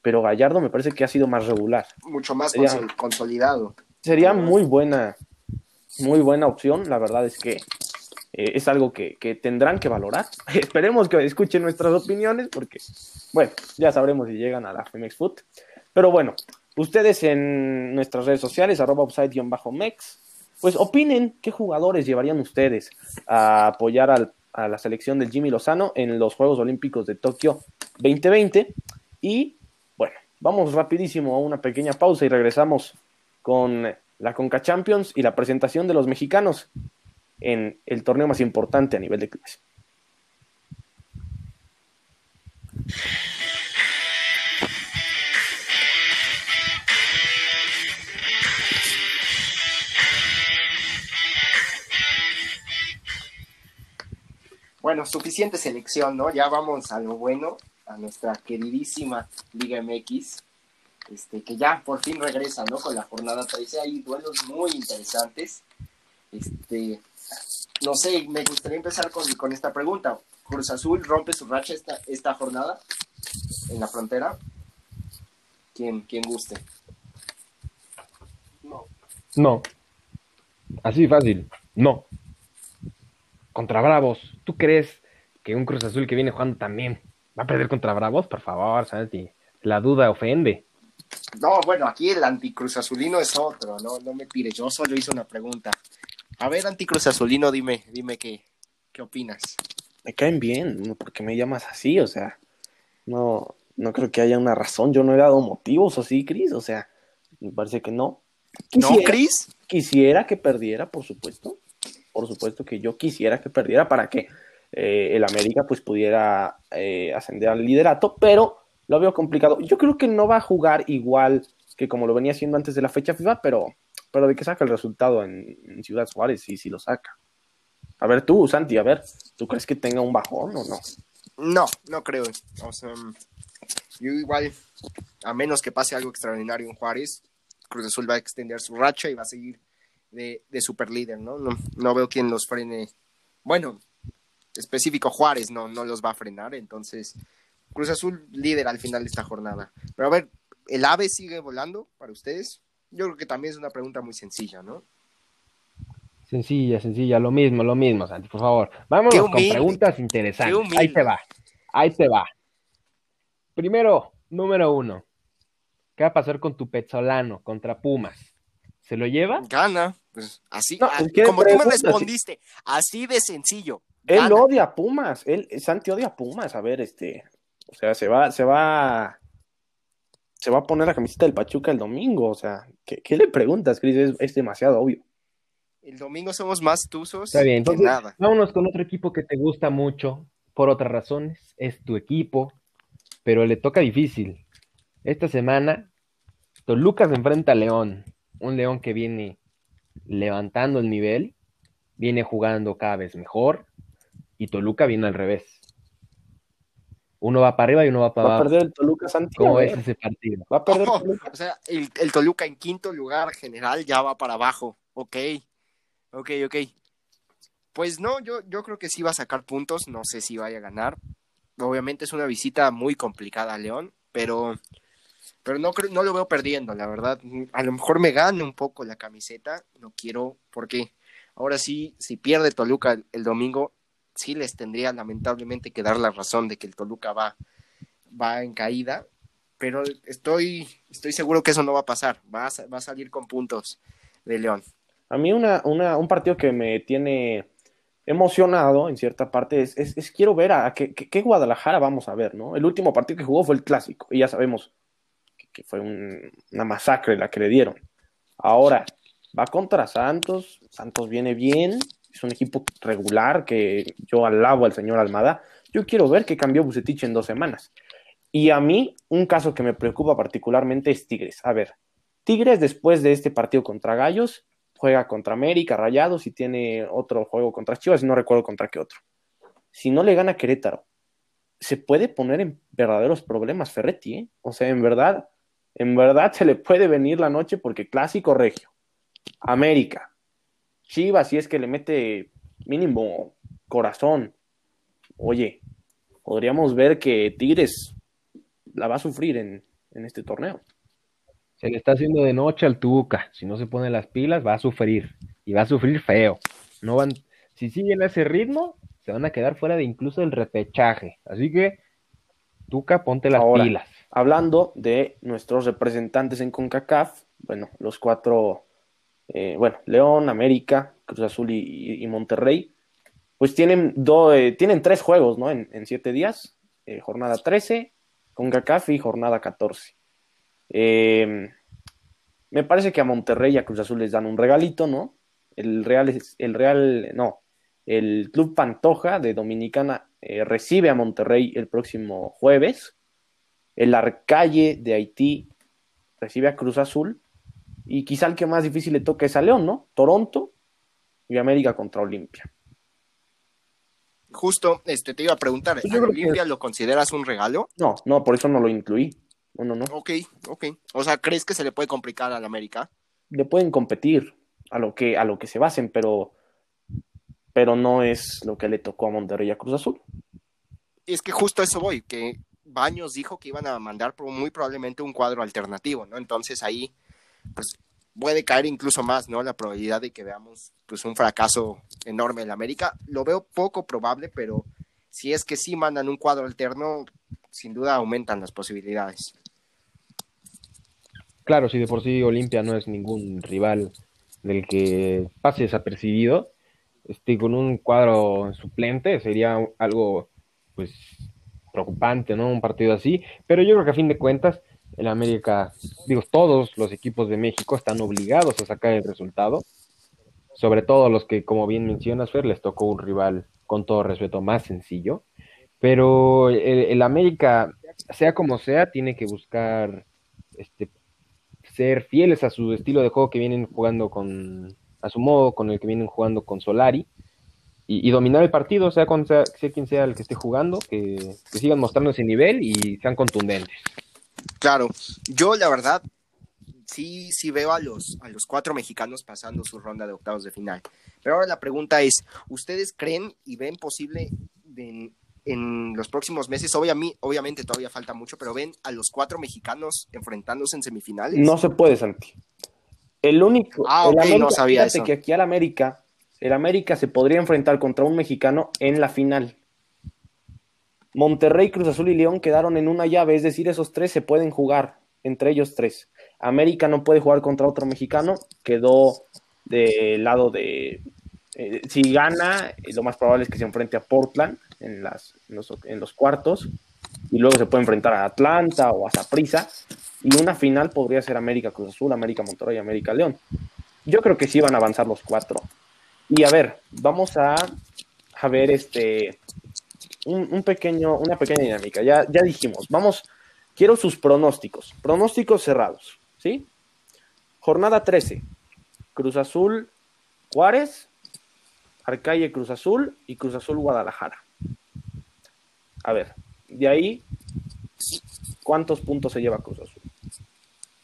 pero Gallardo me parece que ha sido más regular. Mucho más consolidado. Sería muy buena, muy buena opción. La verdad es que eh, es algo que, tendrán que valorar. Esperemos que escuchen nuestras opiniones porque, bueno, ya sabremos si llegan a la Femex Foot. Pero bueno, ustedes en nuestras redes sociales, arroba upside-mex, pues opinen qué jugadores llevarían ustedes a apoyar a la selección del Jimmy Lozano en los Juegos Olímpicos de Tokio 2020. Y bueno, vamos rapidísimo a una pequeña pausa y regresamos con la Conca Champions y la presentación de los mexicanos en el torneo más importante a nivel de clubes. Bueno, suficiente selección, ¿no? Ya vamos a lo bueno, a nuestra queridísima Liga MX. Este, que ya por fin regresa, ¿no? Con la jornada 13. Hay duelos muy interesantes. Este, no sé, me gustaría empezar con, con esta pregunta. ¿Cruz Azul rompe su racha esta, esta jornada en la frontera? ¿Quién, quién guste? No. No. Así fácil. No. Contra Bravos. ¿Tú crees que un Cruz Azul que viene jugando también va a perder contra Bravos? Por favor, Santi. La duda ofende. No, bueno, aquí el anticruz azulino es otro, no, no me pide, yo solo hice una pregunta. A ver, anticruz azulino, dime, dime qué, qué opinas. Me caen bien, porque me llamas así, o sea, no, no creo que haya una razón, yo no he dado motivos así, Cris, o sea, me parece que no. ¿No, Cris? Quisiera que perdiera, por supuesto, por supuesto que yo quisiera que perdiera para que eh, el América pues pudiera eh, ascender al liderato, pero lo veo complicado. Yo creo que no va a jugar igual que como lo venía haciendo antes de la fecha FIFA, pero, pero de que saca el resultado en, Ciudad Juárez, sí, sí lo saca. A ver tú, Santi, a ver, ¿tú crees que tenga un bajón o no? No, no creo. O sea, yo igual, a menos que pase algo extraordinario en Juárez, Cruz Azul va a extender su racha y va a seguir de, de super líder, ¿no? ¿no? No veo quién los frene. Bueno, específico Juárez no, no los va a frenar, entonces Cruz Azul líder al final de esta jornada. Pero a ver, ¿el ave sigue volando para ustedes? Yo creo que también es una pregunta muy sencilla, ¿no? Sencilla, sencilla, lo mismo, lo mismo, Santi, por favor. Vámonos con preguntas interesantes. Ahí te va, ahí te va. Primero, número uno. ¿Qué va a pasar con tu Petzolano contra Pumas? ¿Se lo lleva? Gana. Pues así, ah, como tú me respondiste, así de sencillo. Él odia a Pumas, él, Santi odia a Pumas, a ver, este, o sea, se va, se va, se va a poner la camiseta del Pachuca el domingo, o sea, ¿qué, le preguntas, Cris? es demasiado obvio. El domingo somos más tuzos. Está bien, entonces nada. vámonos con otro equipo que te gusta mucho, por otras razones, es tu equipo, pero le toca difícil. Esta semana, Toluca se enfrenta a León, un León que viene levantando el nivel, viene jugando cada vez mejor, y Toluca viene al revés. Uno va para arriba y uno va para abajo. Va a perder el Toluca Santiago. ¿Cómo es ese partido? Va a perder O sea, el, el, Toluca en quinto lugar general ya va para abajo. Ok. Ok, ok. Pues no, yo, yo creo que sí va a sacar puntos, no sé si vaya a ganar. Obviamente es una visita muy complicada a León, pero, pero no, no lo veo perdiendo, la verdad. A lo mejor me gane un poco la camiseta, no quiero, porque ahora sí, si pierde Toluca el, domingo, sí les tendría lamentablemente que dar la razón de que el Toluca va, va en caída, pero estoy, estoy seguro que eso no va a pasar, va va a salir con puntos de León. A mí una, una, un partido que me tiene emocionado en cierta parte es, es, quiero ver a, qué, Guadalajara vamos a ver, ¿no? El último partido que jugó fue el clásico y ya sabemos que, fue una masacre la que le dieron. Ahora, va contra Santos, Santos viene bien, es un equipo regular que yo alabo al señor Almada. Yo quiero ver qué cambió Bucetich en dos semanas. Y a mí, un caso que me preocupa particularmente es Tigres. A ver, Tigres después de este partido contra Gallos juega contra América, Rayados y tiene otro juego contra Chivas, no recuerdo contra qué otro. Si no le gana Querétaro, se puede poner en verdaderos problemas Ferretti, ¿eh? O sea, en verdad, en verdad se le puede venir la noche porque clásico regio. América, Chivas, si es que le mete mínimo corazón. Oye, podríamos ver que Tigres la va a sufrir en, en este torneo. Se le está haciendo de noche al Tuca. Si no se pone las pilas, va a sufrir. Y va a sufrir feo. No van, si siguen ese ritmo, se van a quedar fuera de incluso el repechaje. Así que, Tuca, ponte las pilas. Hablando de nuestros representantes en CONCACAF, bueno, los cuatro, eh, bueno, León, América, Cruz Azul y, Monterrey, pues tienen, eh, tienen tres juegos, ¿no? En, siete días, eh, jornada 13, CONCACAF y jornada 14. Eh, me parece que a Monterrey y a Cruz Azul les dan un regalito, ¿no? El Real, el Real, no, el Club Pantoja de Dominicana recibe a Monterrey el próximo jueves. El Arcalle de Haití recibe a Cruz Azul. Y quizá el que más difícil le toque es a León, ¿no? Toronto y América contra Olimpia. Justo, este, te iba a preguntar, pues ¿Olimpia lo consideras un regalo? No, no, por eso no lo incluí. No, no, Ok, ok. O sea, ¿crees que se le puede complicar al América? Le pueden competir a lo que, a lo que se basen, pero, pero no es lo que le tocó a Monterrey y a Cruz Azul. Es que justo a eso voy, que Baños dijo que iban a mandar muy probablemente un cuadro alternativo, ¿no? Entonces ahí, pues puede caer incluso más, ¿no? La probabilidad de que veamos pues un fracaso enorme en América. Lo veo poco probable, pero si es que sí mandan un cuadro alterno, sin duda aumentan las posibilidades. Claro, si de por sí Olimpia no es ningún rival del que pase desapercibido, este, con un cuadro suplente sería algo pues preocupante, ¿no? Un partido así, pero yo creo que a fin de cuentas el América, digo, todos los equipos de México están obligados a sacar el resultado, sobre todo los que, como bien mencionas, Fer, les tocó un rival con todo respeto más sencillo, pero el América, sea como sea, tiene que buscar este, ser fieles a su estilo de juego que vienen jugando con, a su modo, con el que vienen jugando con Solari. y, dominar el partido, sea, con, sea, quien sea el que esté jugando, que, sigan mostrando ese nivel y sean contundentes. Claro, yo la verdad sí, sí veo a los, a los cuatro mexicanos pasando su ronda de octavos de final. Pero ahora la pregunta es, ¿ustedes creen y ven posible en, en los próximos meses? Obviamente, obviamente todavía falta mucho, pero ven a los cuatro mexicanos enfrentándose en semifinales. No se puede, Santi. El único. Ah, ok, no sabía eso. que aquí al América, el América se podría enfrentar contra un mexicano en la final. Monterrey, Cruz Azul y León quedaron en una llave, es decir, esos tres se pueden jugar, entre ellos tres. América no puede jugar contra otro mexicano, quedó del lado de. Eh, si gana, eh, lo más probable es que se enfrente a Portland en, los, cuartos, y luego se puede enfrentar a Atlanta o a Saprissa, y una final podría ser América Cruz Azul, América Monterrey, América León. Yo creo que sí van a avanzar los cuatro. Y a ver, vamos a, a ver este un, pequeño, una pequeña dinámica. Ya, ya dijimos, vamos, quiero sus pronósticos. Pronósticos cerrados, ¿sí? Jornada 13. Cruz Azul, Juárez, Arcalle Cruz Azul y Cruz Azul Guadalajara. A ver, de ahí, ¿cuántos puntos se lleva Cruz Azul?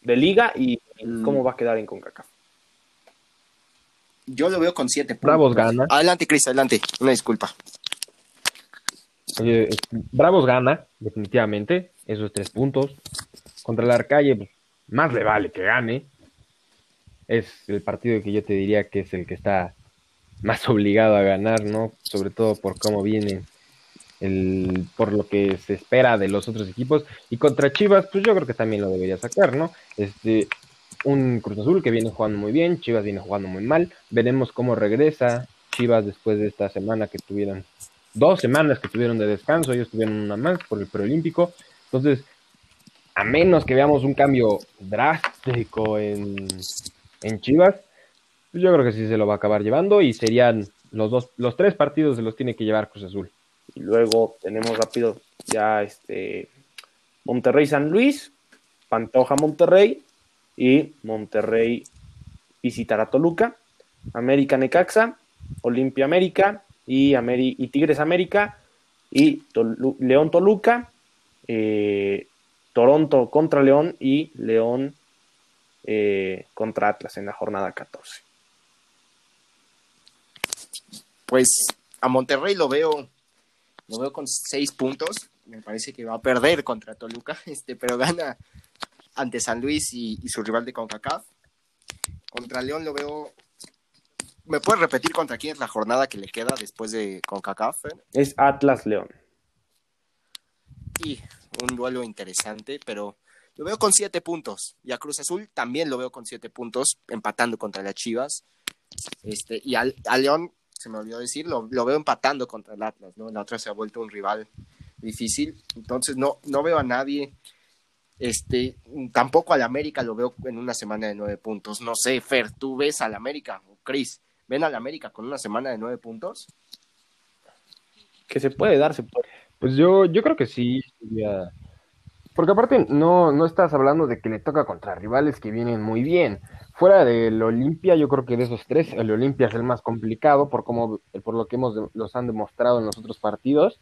De liga y mm. cómo va a quedar en CONCACAF. Yo lo veo con siete puntos. Bravos gana. Adelante, Cris, adelante. Una disculpa. Bravos gana, definitivamente, esos tres puntos. Contra el Arcalle, pues, más le vale que gane. Es el partido que yo te diría que es el que está más obligado a ganar, ¿no? Sobre todo por cómo viene, el, por lo que se espera de los otros equipos. Y contra Chivas, pues yo creo que también lo debería sacar, ¿no? Este, un Cruz Azul que viene jugando muy bien, Chivas viene jugando muy mal. Veremos cómo regresa Chivas después de esta semana que tuvieron dos semanas que tuvieron de descanso, ellos tuvieron una más por el preolímpico. Entonces, a menos que veamos un cambio drástico en, en Chivas, pues yo creo que sí se lo va a acabar llevando y serían los dos, los tres partidos se los tiene que llevar Cruz Azul. Y luego tenemos rápido ya este Monterrey San Luis, Pantoja Monterrey y Monterrey visitará Toluca, América Necaxa, Olimpia América, y, y Tigres América y León Toluca, eh, Toronto contra León y León eh, contra Atlas en la jornada 14. Pues a Monterrey lo veo, lo veo con seis puntos. Me parece que va a perder contra Toluca, este, pero gana ante San Luis y, y su rival de CONCACAF. Contra León lo veo ¿Me puedes repetir contra quién es la jornada que le queda después de CONCACAF? Es Atlas León. Y un duelo interesante, pero lo veo con siete puntos. Y a Cruz Azul también lo veo con siete puntos, empatando contra las Chivas. Este, y al, a León, se me olvidó decir, lo, veo empatando contra el Atlas, ¿no? La otra se ha vuelto un rival difícil. Entonces no, no veo a nadie. Este, tampoco al América lo veo en una semana de nueve puntos. No sé, Fer, ¿tú ves al América o Cris? Ven al América con una semana de nueve puntos? Que se puede dar, se puede. Pues yo, yo creo que sí. Porque aparte no, no estás hablando de que le toca contra rivales que vienen muy bien. Fuera del Olimpia, yo creo que de esos tres, el Olimpia es el más complicado por cómo, por lo que hemos los han demostrado en los otros partidos.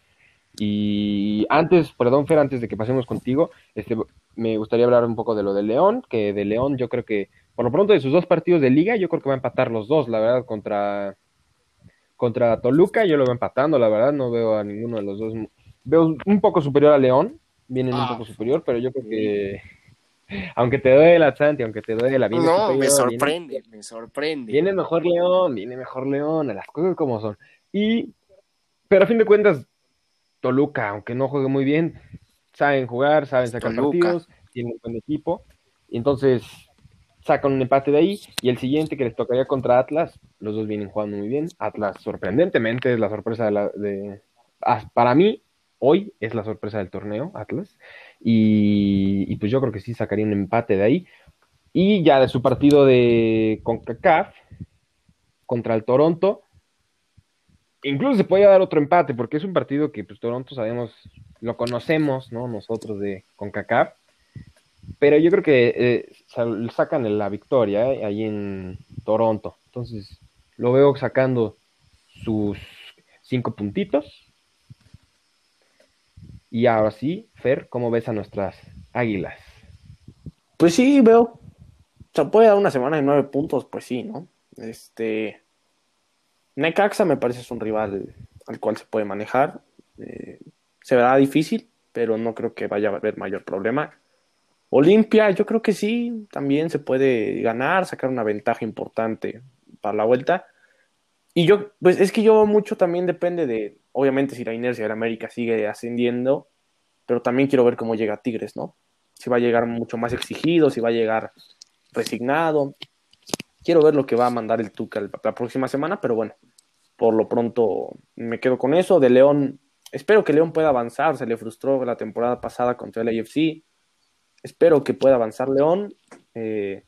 Y antes, perdón, Fer, antes de que pasemos contigo, este, me gustaría hablar un poco de lo de León, que de León yo creo que por lo pronto de sus dos partidos de liga, yo creo que va a empatar los dos, la verdad, contra, contra Toluca, yo lo veo empatando, la verdad, no veo a ninguno de los dos. Veo un poco superior a León, vienen un ah. poco superior, pero yo creo que aunque te duele la Santi, aunque te duele la viene No, me sorprende, me sorprende. Viene mejor León, viene mejor León, las cosas como son. Y, pero a fin de cuentas, Toluca, aunque no juegue muy bien, saben jugar, saben sacar partidos, tienen un buen equipo. Entonces, sacan un empate de ahí y el siguiente que les tocaría contra Atlas, los dos vienen jugando muy bien. Atlas sorprendentemente es la sorpresa de, la, de para mí hoy es la sorpresa del torneo Atlas. Y, pues yo creo que sí sacaría un empate de ahí. Y ya de su partido de CONCACAF contra el Toronto incluso se puede dar otro empate porque es un partido que pues Toronto sabemos lo conocemos no nosotros de CONCACAF pero yo creo que eh, sacan la victoria eh, ahí en Toronto. Entonces, lo veo sacando sus cinco puntitos. Y ahora sí, Fer, ¿cómo ves a nuestras águilas? Pues sí, veo. O sea, puede dar una semana de nueve puntos, pues sí, ¿no? Este. Necaxa me parece es un rival al cual se puede manejar. Eh, se verá difícil, pero no creo que vaya a haber mayor problema. Olimpia, yo creo que sí, también se puede ganar, sacar una ventaja importante para la vuelta. Y yo, pues es que yo mucho también depende de, obviamente, si la inercia de América sigue ascendiendo, pero también quiero ver cómo llega Tigres, ¿no? Si va a llegar mucho más exigido, si va a llegar resignado. Quiero ver lo que va a mandar el Tuca la próxima semana, pero bueno, por lo pronto me quedo con eso. De León, espero que León pueda avanzar, se le frustró la temporada pasada contra el AFC. Espero que pueda avanzar León. Eh,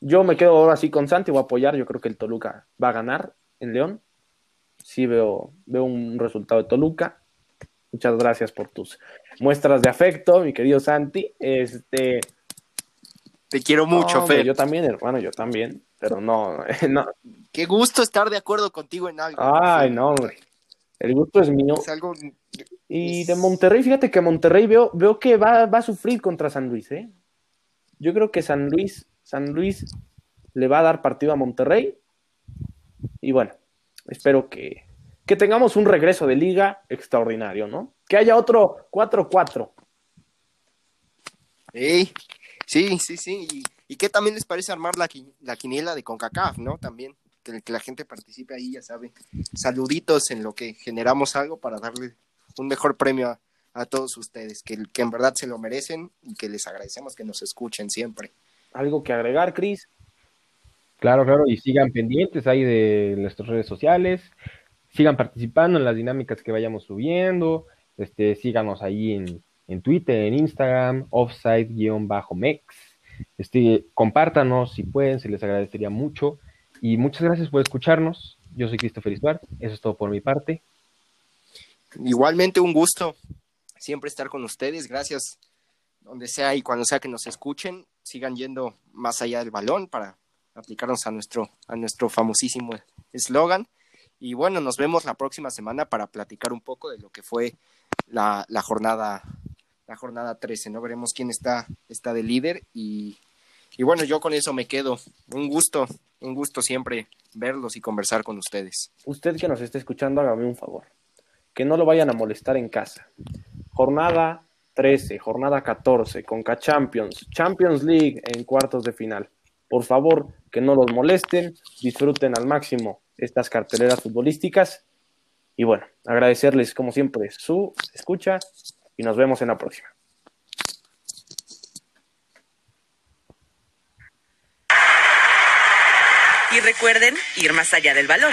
yo me quedo ahora sí con Santi, voy a apoyar. Yo creo que el Toluca va a ganar en León. Sí veo, veo un resultado de Toluca. Muchas gracias por tus muestras de afecto, mi querido Santi. Este, Te quiero mucho, Fer. Yo también, hermano, yo también. Pero no, no. Qué gusto estar de acuerdo contigo en algo. Ay, no, El gusto es mío. Es algo... Y de Monterrey, fíjate que Monterrey veo, veo que va, va a sufrir contra San Luis, ¿eh? Yo creo que San Luis, San Luis le va a dar partido a Monterrey y bueno, espero que, que tengamos un regreso de liga extraordinario, ¿no? Que haya otro 4-4. Sí, sí, sí, sí. Y, y, qué también les parece armar la, la quiniela de CONCACAF, ¿no? También, que, que, la gente participe ahí, ya sabe. Saluditos en lo que generamos algo para darle un mejor premio a, a todos ustedes, que, que en verdad se lo merecen y que les agradecemos que nos escuchen siempre. ¿Algo que agregar, Cris? Claro, claro, y sigan pendientes ahí de nuestras redes sociales, sigan participando en las dinámicas que vayamos subiendo, este, síganos ahí en, en Twitter, en Instagram, offside-mex, este, compártanos si pueden, se les agradecería mucho, y muchas gracias por escucharnos, yo soy Christopher Isbart, eso es todo por mi parte. Igualmente un gusto siempre estar con ustedes, gracias donde sea y cuando sea que nos escuchen, sigan yendo más allá del balón para aplicarnos a nuestro, a nuestro famosísimo eslogan. Y bueno, nos vemos la próxima semana para platicar un poco de lo que fue la, la jornada la jornada 13, ¿no? Veremos quién está, está de líder y, y bueno, yo con eso me quedo. Un gusto, un gusto siempre verlos y conversar con ustedes. Usted que nos está escuchando, hágame un favor. Que no lo vayan a molestar en casa. Jornada 13, jornada 14, Conca Champions, Champions League en cuartos de final. Por favor, que no los molesten, disfruten al máximo estas carteleras futbolísticas. Y bueno, agradecerles como siempre su escucha y nos vemos en la próxima. Y recuerden ir más allá del balón.